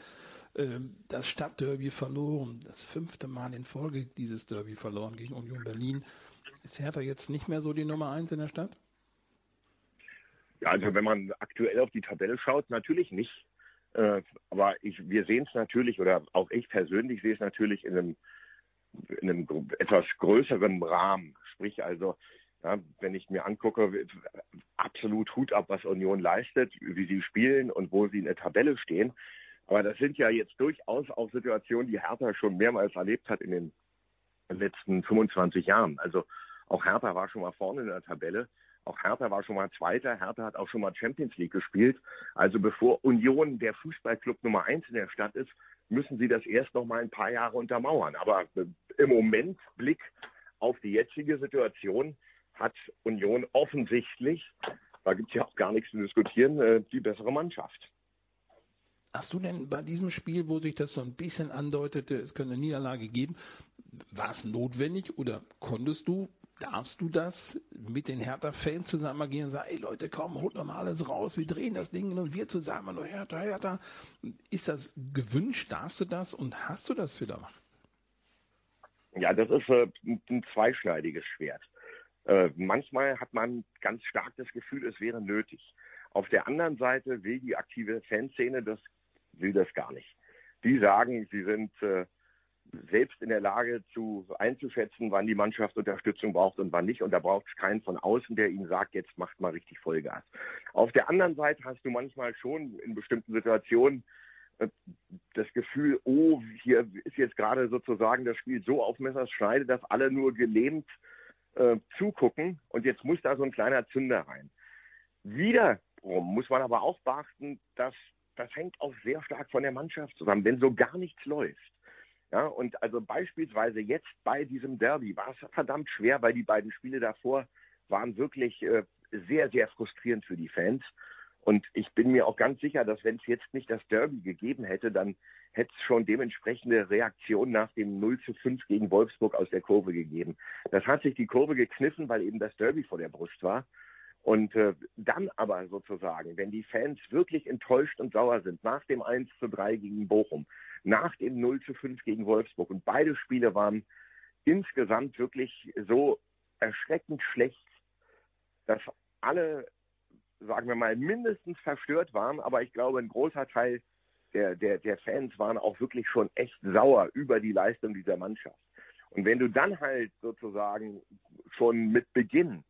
Ähm, das Stadtderby verloren, das fünfte Mal in Folge dieses Derby verloren gegen Union Berlin. Ist Hertha jetzt nicht mehr so die Nummer eins in der Stadt? Ja, also wenn man aktuell auf die Tabelle schaut, natürlich nicht. Äh, aber ich, wir sehen es natürlich, oder auch ich persönlich sehe es natürlich in einem, in einem etwas größeren Rahmen. Sprich also, ja, wenn ich mir angucke, absolut Hut ab, was Union leistet, wie sie spielen und wo sie in der Tabelle stehen. Aber das sind ja jetzt durchaus auch Situationen, die Hertha schon mehrmals erlebt hat in den letzten 25 Jahren. Also auch Hertha war schon mal vorne in der Tabelle. Auch Hertha war schon mal Zweiter. Hertha hat auch schon mal Champions League gespielt. Also bevor Union der Fußballclub Nummer eins in der Stadt ist, müssen sie das erst noch mal ein paar Jahre untermauern. Aber im Moment Blick auf die jetzige Situation hat Union offensichtlich, da gibt es ja auch gar nichts zu diskutieren, äh, die bessere Mannschaft. Hast du denn bei diesem Spiel, wo sich das so ein bisschen andeutete, es könnte eine Niederlage geben, war es notwendig oder konntest du, darfst du das mit den Hertha-Fans zusammen agieren und sagen, ey Leute, komm, holt doch mal alles raus, wir drehen das Ding und wir zusammen, nur Hertha, Hertha. Ist das gewünscht, darfst du das und hast du das wieder gemacht? Ja, das ist äh, ein zweischneidiges Schwert. Äh, manchmal hat man ganz stark das Gefühl, es wäre nötig. Auf der anderen Seite will die aktive Fanszene das, will das gar nicht. Die sagen, sie sind äh, selbst in der Lage zu einzuschätzen, wann die Mannschaft Unterstützung braucht und wann nicht. Und da braucht es keinen von außen, der ihnen sagt, jetzt macht mal richtig Vollgas. Auf der anderen Seite hast du manchmal schon in bestimmten Situationen äh, das Gefühl, oh, hier ist jetzt gerade sozusagen das Spiel so auf Messers Schneide, dass alle nur gelähmt äh, zugucken und jetzt muss da so ein kleiner Zünder rein. Wiederum muss man aber auch beachten, dass das hängt auch sehr stark von der Mannschaft zusammen, wenn so gar nichts läuft ja, und also beispielsweise jetzt bei diesem Derby war es verdammt schwer, weil die beiden Spiele davor waren wirklich äh, sehr, sehr frustrierend für die Fans. Und ich bin mir auch ganz sicher, dass wenn es jetzt nicht das Derby gegeben hätte, dann hätte es schon dementsprechende Reaktionen nach dem 0 zu 5 gegen Wolfsburg aus der Kurve gegeben. Das hat sich die Kurve gekniffen, weil eben das Derby vor der Brust war. Und äh, dann aber sozusagen, wenn die Fans wirklich enttäuscht und sauer sind nach dem 1 zu 3 gegen Bochum, nach dem 0 zu 5 gegen Wolfsburg und beide Spiele waren insgesamt wirklich so erschreckend schlecht, dass alle, sagen wir mal, mindestens verstört waren, aber ich glaube, ein großer Teil der, der, der Fans waren auch wirklich schon echt sauer über die Leistung dieser Mannschaft. Und wenn du dann halt sozusagen schon mit Beginn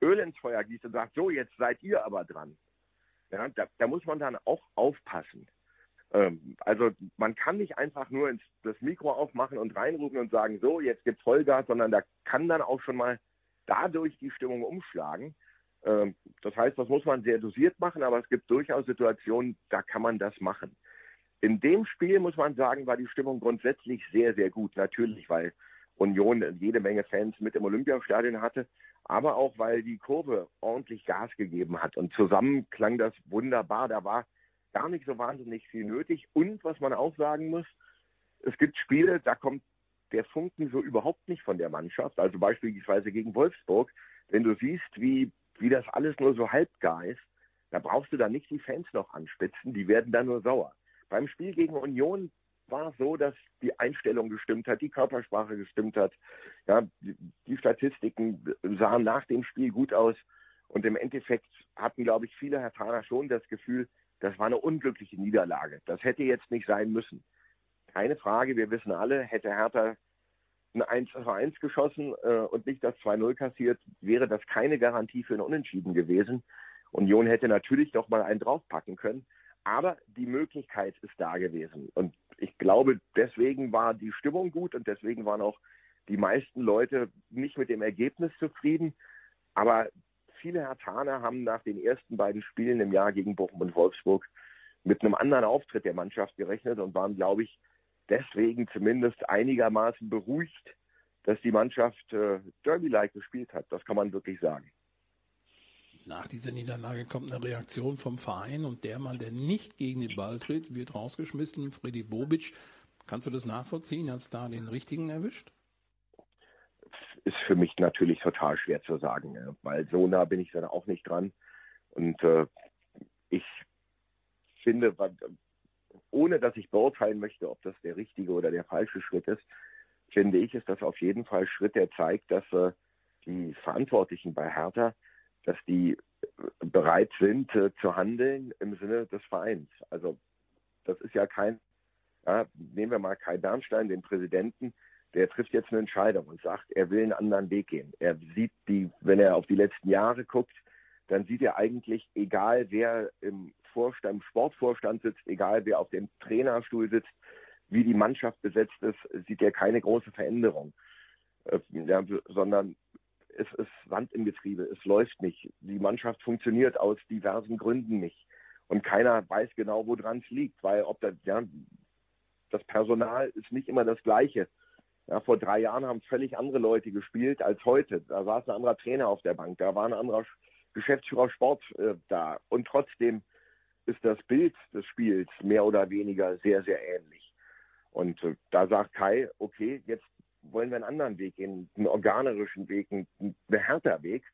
Öl ins Feuer gießt und sagt, so, jetzt seid ihr aber dran. Ja, da, da muss man dann auch aufpassen. Ähm, also man kann nicht einfach nur ins, das Mikro aufmachen und reinrufen und sagen, so, jetzt gibt's Vollgas, sondern da kann dann auch schon mal dadurch die Stimmung umschlagen. Ähm, das heißt, das muss man sehr dosiert machen, aber es gibt durchaus Situationen, da kann man das machen. In dem Spiel muss man sagen, war die Stimmung grundsätzlich sehr, sehr gut. Natürlich, weil Union jede Menge Fans mit im Olympiastadion hatte aber auch weil die Kurve ordentlich Gas gegeben hat. Und zusammen klang das wunderbar. Da war gar nicht so wahnsinnig viel nötig. Und was man auch sagen muss, es gibt Spiele, da kommt der Funken so überhaupt nicht von der Mannschaft. Also beispielsweise gegen Wolfsburg. Wenn du siehst, wie, wie das alles nur so halbgar ist, da brauchst du da nicht die Fans noch anspitzen. Die werden dann nur sauer. Beim Spiel gegen Union war so, dass die Einstellung gestimmt hat, die Körpersprache gestimmt hat. Ja, die, Statistiken sahen nach dem Spiel gut aus. Und im Endeffekt hatten, glaube ich, viele Herr Thaler schon das Gefühl, das war eine unglückliche Niederlage. Das hätte jetzt nicht sein müssen. Keine Frage, wir wissen alle, hätte Hertha ein 1 zu 1 geschossen äh, und nicht das 2-0 kassiert, wäre das keine Garantie für ein Unentschieden gewesen. Union hätte natürlich doch mal einen draufpacken können. Aber die Möglichkeit ist da gewesen. Und ich glaube, deswegen war die Stimmung gut und deswegen waren auch die meisten Leute nicht mit dem Ergebnis zufrieden. Aber viele Hertaner haben nach den ersten beiden Spielen im Jahr gegen Bochum und Wolfsburg mit einem anderen Auftritt der Mannschaft gerechnet und waren, glaube ich, deswegen zumindest einigermaßen beruhigt, dass die Mannschaft äh, Derby-like gespielt hat. Das kann man wirklich sagen. Nach dieser Niederlage kommt eine Reaktion vom Verein und der Mann, der nicht gegen den Ball tritt, wird rausgeschmissen. Freddy Bobic. Kannst du das nachvollziehen? Hat es da den richtigen erwischt? Ist für mich natürlich total schwer zu sagen, weil so nah bin ich dann auch nicht dran. Und äh, ich finde, ohne dass ich beurteilen möchte, ob das der richtige oder der falsche Schritt ist, finde ich, ist das auf jeden Fall Schritt, der zeigt, dass äh, die Verantwortlichen bei Hertha dass die äh, bereit sind äh, zu handeln im Sinne des Vereins. Also das ist ja kein, ja, nehmen wir mal Kai Bernstein, den Präsidenten, der trifft jetzt eine Entscheidung und sagt, er will einen anderen Weg gehen. Er sieht die, wenn er auf die letzten Jahre guckt, dann sieht er eigentlich, egal wer im Vorstand, Sportvorstand sitzt, egal wer auf dem Trainerstuhl sitzt, wie die Mannschaft besetzt ist, sieht er keine große Veränderung. Äh, ja, sondern es ist Sand im Getriebe, es läuft nicht. Die Mannschaft funktioniert aus diversen Gründen nicht. Und keiner weiß genau, woran es liegt, weil ob das, ja, das Personal ist nicht immer das Gleiche. Ja, vor drei Jahren haben völlig andere Leute gespielt als heute. Da saß ein anderer Trainer auf der Bank, da war ein anderer Geschäftsführer Sport äh, da. Und trotzdem ist das Bild des Spiels mehr oder weniger sehr, sehr ähnlich. Und äh, da sagt Kai, okay, jetzt wollen wir einen anderen Weg gehen, einen organerischen Weg, einen, einen Weg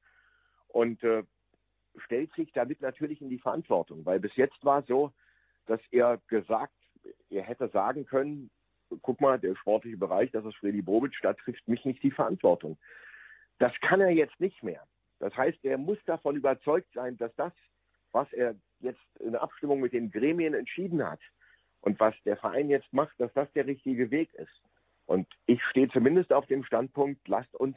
und äh, stellt sich damit natürlich in die Verantwortung, weil bis jetzt war es so, dass er gesagt, er hätte sagen können, guck mal, der sportliche Bereich, das ist Freddy Bobic, da trifft mich nicht die Verantwortung. Das kann er jetzt nicht mehr. Das heißt, er muss davon überzeugt sein, dass das, was er jetzt in Abstimmung mit den Gremien entschieden hat und was der Verein jetzt macht, dass das der richtige Weg ist. Und ich stehe zumindest auf dem Standpunkt, lasst uns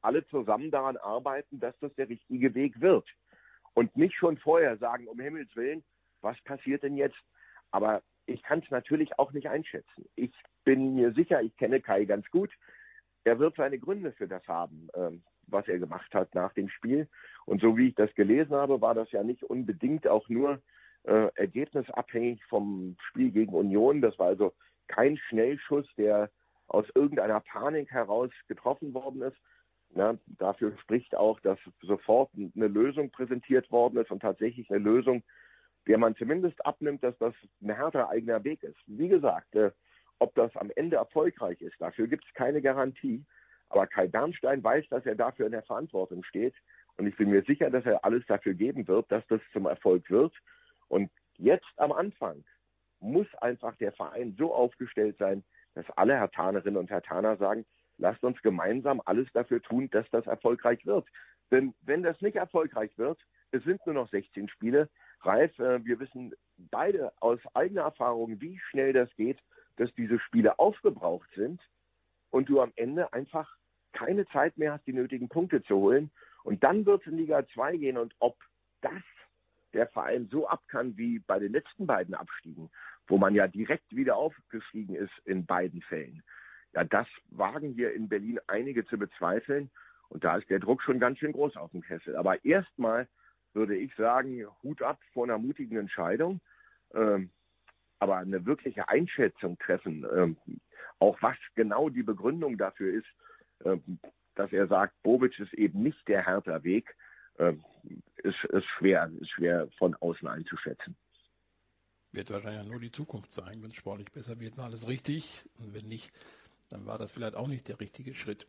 alle zusammen daran arbeiten, dass das der richtige Weg wird. Und nicht schon vorher sagen, um Himmels Willen, was passiert denn jetzt? Aber ich kann es natürlich auch nicht einschätzen. Ich bin mir sicher, ich kenne Kai ganz gut. Er wird seine Gründe für das haben, ähm, was er gemacht hat nach dem Spiel. Und so wie ich das gelesen habe, war das ja nicht unbedingt auch nur äh, ergebnisabhängig vom Spiel gegen Union. Das war also kein Schnellschuss, der aus irgendeiner Panik heraus getroffen worden ist. Ja, dafür spricht auch, dass sofort eine Lösung präsentiert worden ist und tatsächlich eine Lösung, der man zumindest abnimmt, dass das ein härter eigener Weg ist. Wie gesagt, äh, ob das am Ende erfolgreich ist, dafür gibt es keine Garantie. Aber Kai Bernstein weiß, dass er dafür in der Verantwortung steht. Und ich bin mir sicher, dass er alles dafür geben wird, dass das zum Erfolg wird. Und jetzt am Anfang muss einfach der Verein so aufgestellt sein, dass alle Hertanerinnen und Hertaner sagen, lasst uns gemeinsam alles dafür tun, dass das erfolgreich wird. Denn wenn das nicht erfolgreich wird, es sind nur noch 16 Spiele. Ralf, äh, wir wissen beide aus eigener Erfahrung, wie schnell das geht, dass diese Spiele aufgebraucht sind und du am Ende einfach keine Zeit mehr hast, die nötigen Punkte zu holen. Und dann wird es in Liga 2 gehen und ob das der Verein so ab kann wie bei den letzten beiden Abstiegen, wo man ja direkt wieder aufgestiegen ist in beiden Fällen. Ja, das wagen hier in Berlin einige zu bezweifeln. Und da ist der Druck schon ganz schön groß auf dem Kessel. Aber erstmal würde ich sagen, Hut ab vor einer mutigen Entscheidung. Ähm, aber eine wirkliche Einschätzung treffen, ähm, auch was genau die Begründung dafür ist, dass er sagt, Bobic ist eben nicht der härter Weg, ähm, ist, ist schwer, ist schwer von außen einzuschätzen. Wird wahrscheinlich nur die Zukunft sein. Wenn es sportlich besser wird, war alles richtig. Und wenn nicht, dann war das vielleicht auch nicht der richtige Schritt.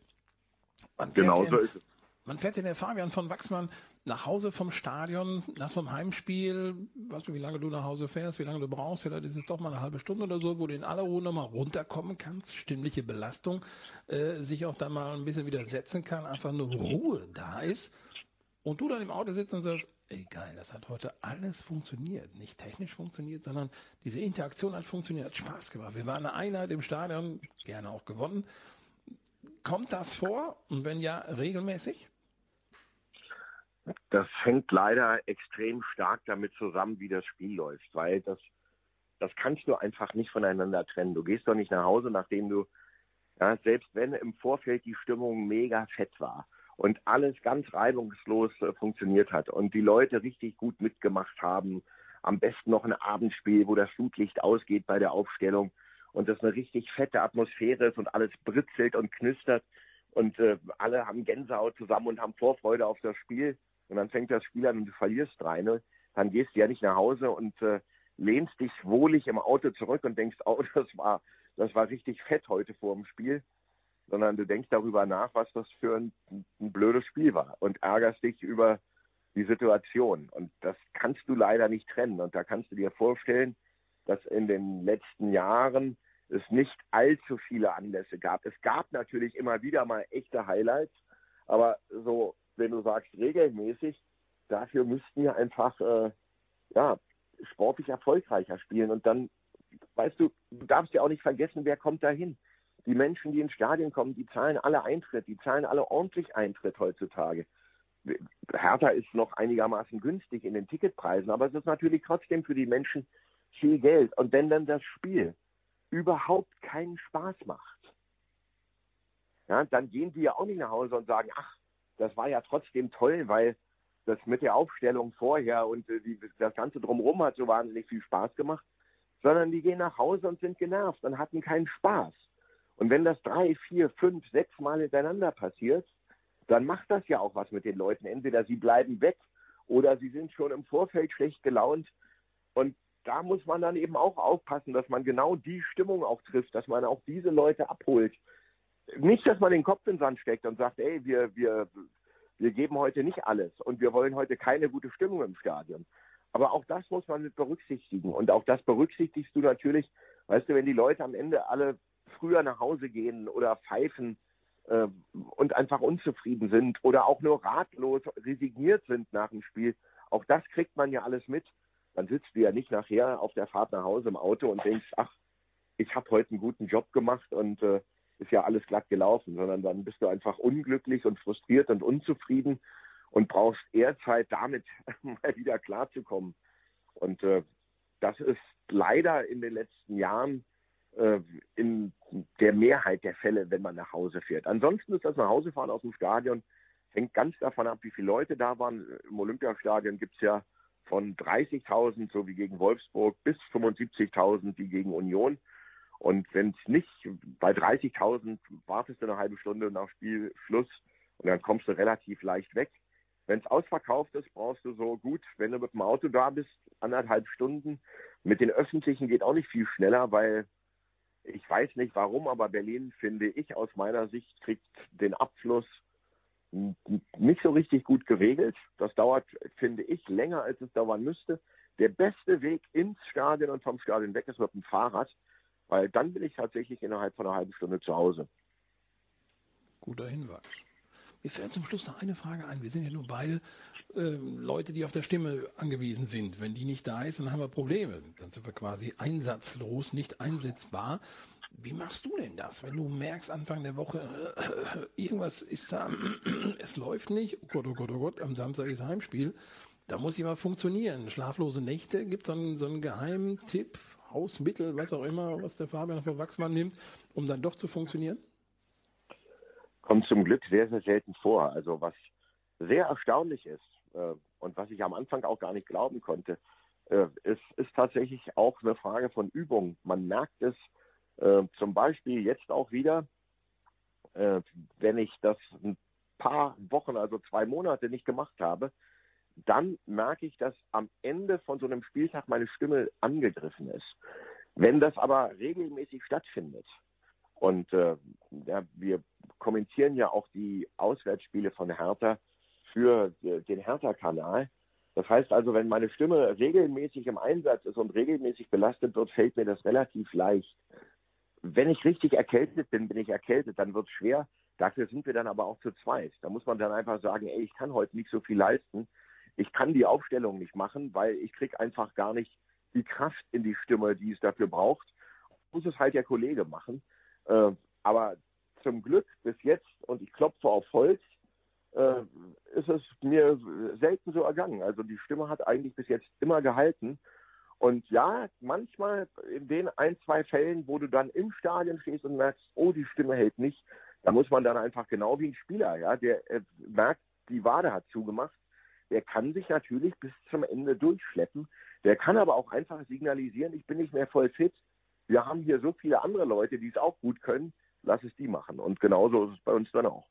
Genau so ist es. Man fährt in der Fabian von Wachsmann nach Hause vom Stadion nach so einem Heimspiel. Weißt du, wie lange du nach Hause fährst, wie lange du brauchst? Vielleicht ist es doch mal eine halbe Stunde oder so, wo du in aller Ruhe nochmal runterkommen kannst. Stimmliche Belastung äh, sich auch dann mal ein bisschen wieder setzen kann. Einfach nur Ruhe da ist. Und du dann im Auto sitzt und sagst, ey geil, das hat heute alles funktioniert. Nicht technisch funktioniert, sondern diese Interaktion hat funktioniert, hat Spaß gemacht. Wir waren eine Einheit im Stadion, gerne auch gewonnen. Kommt das vor? Und wenn ja, regelmäßig? Das hängt leider extrem stark damit zusammen, wie das Spiel läuft, weil das, das kannst du einfach nicht voneinander trennen. Du gehst doch nicht nach Hause, nachdem du, ja, selbst wenn im Vorfeld die Stimmung mega fett war und alles ganz reibungslos äh, funktioniert hat und die Leute richtig gut mitgemacht haben, am besten noch ein Abendspiel, wo das Flutlicht ausgeht bei der Aufstellung und das eine richtig fette Atmosphäre ist und alles britzelt und knistert und äh, alle haben Gänsehaut zusammen und haben Vorfreude auf das Spiel und dann fängt das Spiel an und du verlierst rein, dann gehst du ja nicht nach Hause und äh, lehnst dich wohlig im Auto zurück und denkst, oh, das war, das war richtig fett heute vor dem Spiel, sondern du denkst darüber nach, was das für ein, ein blödes Spiel war und ärgerst dich über die Situation. Und das kannst du leider nicht trennen. Und da kannst du dir vorstellen, dass in den letzten Jahren es nicht allzu viele Anlässe gab. Es gab natürlich immer wieder mal echte Highlights, aber so, wenn du sagst regelmäßig, dafür müssten wir einfach äh, ja sportlich erfolgreicher spielen. Und dann, weißt du, du darfst ja auch nicht vergessen, wer kommt dahin. Die Menschen, die ins Stadion kommen, die zahlen alle Eintritt, die zahlen alle ordentlich Eintritt heutzutage. Hertha ist noch einigermaßen günstig in den Ticketpreisen, aber es ist natürlich trotzdem für die Menschen viel Geld. Und wenn dann das Spiel überhaupt keinen Spaß macht, ja, dann gehen die ja auch nicht nach Hause und sagen, ach, das war ja trotzdem toll, weil das mit der Aufstellung vorher und äh, die, das Ganze drumherum hat so wahnsinnig viel Spaß gemacht, sondern die gehen nach Hause und sind genervt und hatten keinen Spaß. Und wenn das drei, vier, fünf, sechs Mal hintereinander passiert, dann macht das ja auch was mit den Leuten. Entweder sie bleiben weg oder sie sind schon im Vorfeld schlecht gelaunt. Und da muss man dann eben auch aufpassen, dass man genau die Stimmung auch trifft, dass man auch diese Leute abholt. Nicht, dass man den Kopf in den Sand steckt und sagt, ey, wir, wir, wir geben heute nicht alles und wir wollen heute keine gute Stimmung im Stadion. Aber auch das muss man mit berücksichtigen. Und auch das berücksichtigst du natürlich, weißt du, wenn die Leute am Ende alle früher nach Hause gehen oder pfeifen, äh, und einfach unzufrieden sind oder auch nur ratlos resigniert sind nach dem Spiel. Auch das kriegt man ja alles mit. Dann sitzt du ja nicht nachher auf der Fahrt nach Hause im Auto und denkst, ach, ich habe heute einen guten Job gemacht und äh, ist ja alles glatt gelaufen, sondern dann bist du einfach unglücklich und frustriert und unzufrieden und brauchst eher Zeit, damit mal wieder klarzukommen. Und äh, das ist leider in den letzten Jahren äh, in der Mehrheit der Fälle, wenn man nach Hause fährt. Ansonsten ist das nach Hause fahren aus dem Stadion, hängt ganz davon ab, wie viele Leute da waren. Im Olympiastadion gibt es ja von 30.000, so wie gegen Wolfsburg, bis 75.000 wie gegen Union. Und wenn es nicht bei 30.000 wartest du eine halbe Stunde nach Spielschluss und dann kommst du relativ leicht weg. Wenn es ausverkauft ist, brauchst du so gut, wenn du mit dem Auto da bist, anderthalb Stunden. Mit den Öffentlichen geht auch nicht viel schneller, weil ich weiß nicht warum, aber Berlin, finde ich, aus meiner Sicht, kriegt den Abfluss nicht so richtig gut geregelt. Das dauert, finde ich, länger, als es dauern müsste. Der beste Weg ins Stadion und vom Stadion weg ist mit dem Fahrrad, weil dann bin ich tatsächlich innerhalb von einer halben Stunde zu Hause. Guter Hinweis. Mir fällt zum Schluss noch eine Frage ein. Wir sind ja nun beide äh, Leute, die auf der Stimme angewiesen sind. Wenn die nicht da ist, dann haben wir Probleme. Dann sind wir quasi einsatzlos, nicht einsetzbar. Wie machst du denn das, wenn du merkst Anfang der Woche, äh, irgendwas ist da, es läuft nicht, oh Gott, oh Gott, oh Gott, am Samstag ist Heimspiel, da muss ich mal funktionieren. Schlaflose Nächte, gibt es so so einen geheimen Tipp, Hausmittel, was auch immer, was der Fabian für Wachsmann nimmt, um dann doch zu funktionieren? kommt zum Glück sehr, sehr selten vor. Also was sehr erstaunlich ist äh, und was ich am Anfang auch gar nicht glauben konnte, äh, ist, ist tatsächlich auch eine Frage von Übung. Man merkt es äh, zum Beispiel jetzt auch wieder, äh, wenn ich das ein paar Wochen, also zwei Monate nicht gemacht habe, dann merke ich, dass am Ende von so einem Spieltag meine Stimme angegriffen ist. Wenn das aber regelmäßig stattfindet, und äh, ja, wir kommentieren ja auch die Auswärtsspiele von Hertha für äh, den Hertha-Kanal. Das heißt also, wenn meine Stimme regelmäßig im Einsatz ist und regelmäßig belastet wird, fällt mir das relativ leicht. Wenn ich richtig erkältet bin, bin ich erkältet, dann wird es schwer. Dafür sind wir dann aber auch zu zweit. Da muss man dann einfach sagen, ey, ich kann heute nicht so viel leisten. Ich kann die Aufstellung nicht machen, weil ich kriege einfach gar nicht die Kraft in die Stimme, die es dafür braucht. Muss es halt der Kollege machen. Äh, aber zum Glück bis jetzt, und ich klopfe auf Holz, äh, ist es mir selten so ergangen. Also die Stimme hat eigentlich bis jetzt immer gehalten. Und ja, manchmal in den ein, zwei Fällen, wo du dann im Stadion stehst und merkst, oh, die Stimme hält nicht, da muss man dann einfach genau wie ein Spieler, ja, der äh, merkt, die Wade hat zugemacht, der kann sich natürlich bis zum Ende durchschleppen. Der kann aber auch einfach signalisieren, ich bin nicht mehr voll fit, wir haben hier so viele andere Leute, die es auch gut können, lass es die machen. Und genauso ist es bei uns dann auch.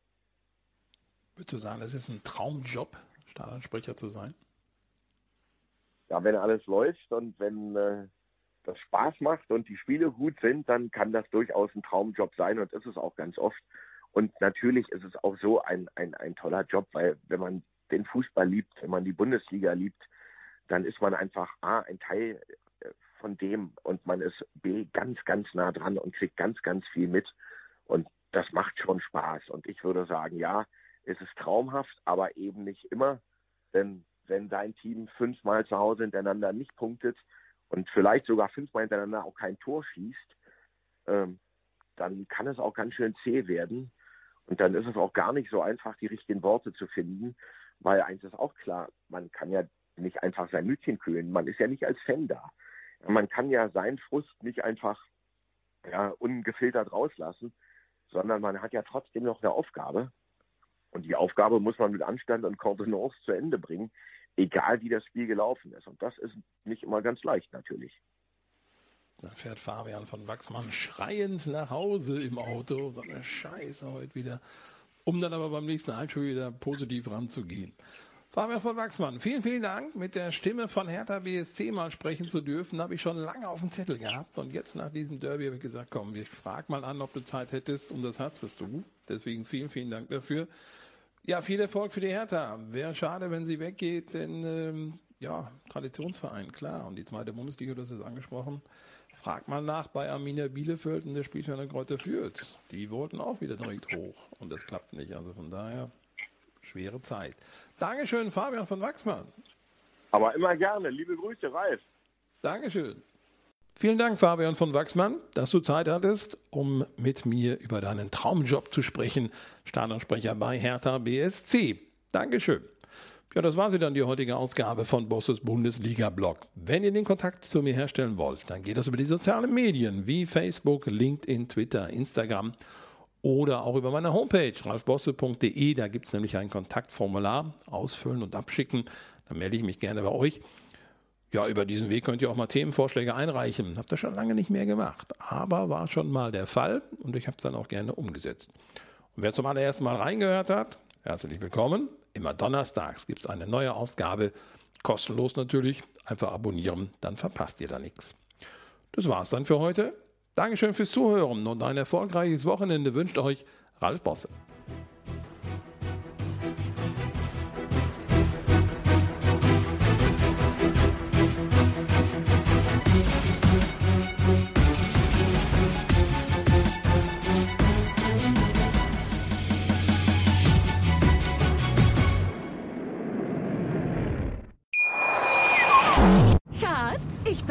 Würdest du sagen, das ist ein Traumjob, Stadionsprecher zu sein? Ja, wenn alles läuft und wenn äh, das Spaß macht und die Spiele gut sind, dann kann das durchaus ein Traumjob sein und ist es auch ganz oft. Und natürlich ist es auch so ein, ein, ein toller Job, weil wenn man den Fußball liebt, wenn man die Bundesliga liebt, dann ist man einfach A, ein Teil von dem und man ist B ganz, ganz nah dran und kriegt ganz, ganz viel mit. Und das macht schon Spaß. Und ich würde sagen, ja, es ist traumhaft, aber eben nicht immer. Denn wenn dein Team fünfmal zu Hause hintereinander nicht punktet und vielleicht sogar fünfmal hintereinander auch kein Tor schießt, ähm, dann kann es auch ganz schön zäh werden. Und dann ist es auch gar nicht so einfach, die richtigen Worte zu finden, weil eins ist auch klar, man kann ja nicht einfach sein Mütchen kühlen. Man ist ja nicht als Fan da man kann ja seinen Frust nicht einfach ja, ungefiltert rauslassen, sondern man hat ja trotzdem noch eine Aufgabe. Und die Aufgabe muss man mit Anstand und Kontenance zu Ende bringen, egal wie das Spiel gelaufen ist. Und das ist nicht immer ganz leicht natürlich. Dann fährt Fabian von Wachsmann schreiend nach Hause im Auto, so eine Scheiße heute wieder, um dann aber beim nächsten Heimspiel wieder positiv ranzugehen. Fabian von Wachsmann, vielen, vielen Dank. Mit der Stimme von Hertha BSC mal sprechen zu dürfen, habe ich schon lange auf dem Zettel gehabt. Und jetzt nach diesem Derby habe ich gesagt, komm, ich frage mal an, ob du Zeit hättest. Und das hattest du. Deswegen vielen, vielen Dank dafür. Ja, viel Erfolg für die Hertha. Wäre schade, wenn sie weggeht, denn ähm, ja, Traditionsverein, klar. Und die zweite Bundesliga, das ist angesprochen. Frag mal nach bei Arminia Bielefeld und der eine Kräuter führt. Die wollten auch wieder direkt hoch und das klappt nicht. Also von daher schwere Zeit. Dankeschön, Fabian von Wachsmann. Aber immer gerne. Liebe Grüße, Ralf. Dankeschön. Vielen Dank, Fabian von Wachsmann, dass du Zeit hattest, um mit mir über deinen Traumjob zu sprechen. Stadionsprecher bei Hertha BSC. Dankeschön. Ja, das war sie dann, die heutige Ausgabe von Bosses Bundesliga-Blog. Wenn ihr den Kontakt zu mir herstellen wollt, dann geht das über die sozialen Medien wie Facebook, LinkedIn, Twitter, Instagram oder auch über meine Homepage ralfbosse.de. Da gibt es nämlich ein Kontaktformular. Ausfüllen und abschicken. Dann melde ich mich gerne bei euch. Ja, über diesen Weg könnt ihr auch mal Themenvorschläge einreichen. Habt ihr schon lange nicht mehr gemacht, aber war schon mal der Fall und ich habe es dann auch gerne umgesetzt. Und wer zum allerersten Mal reingehört hat, herzlich willkommen. Immer donnerstags gibt es eine neue Ausgabe. Kostenlos natürlich. Einfach abonnieren, dann verpasst ihr da nichts. Das war's dann für heute. Dankeschön fürs Zuhören und ein erfolgreiches Wochenende wünscht euch Ralf Bosse.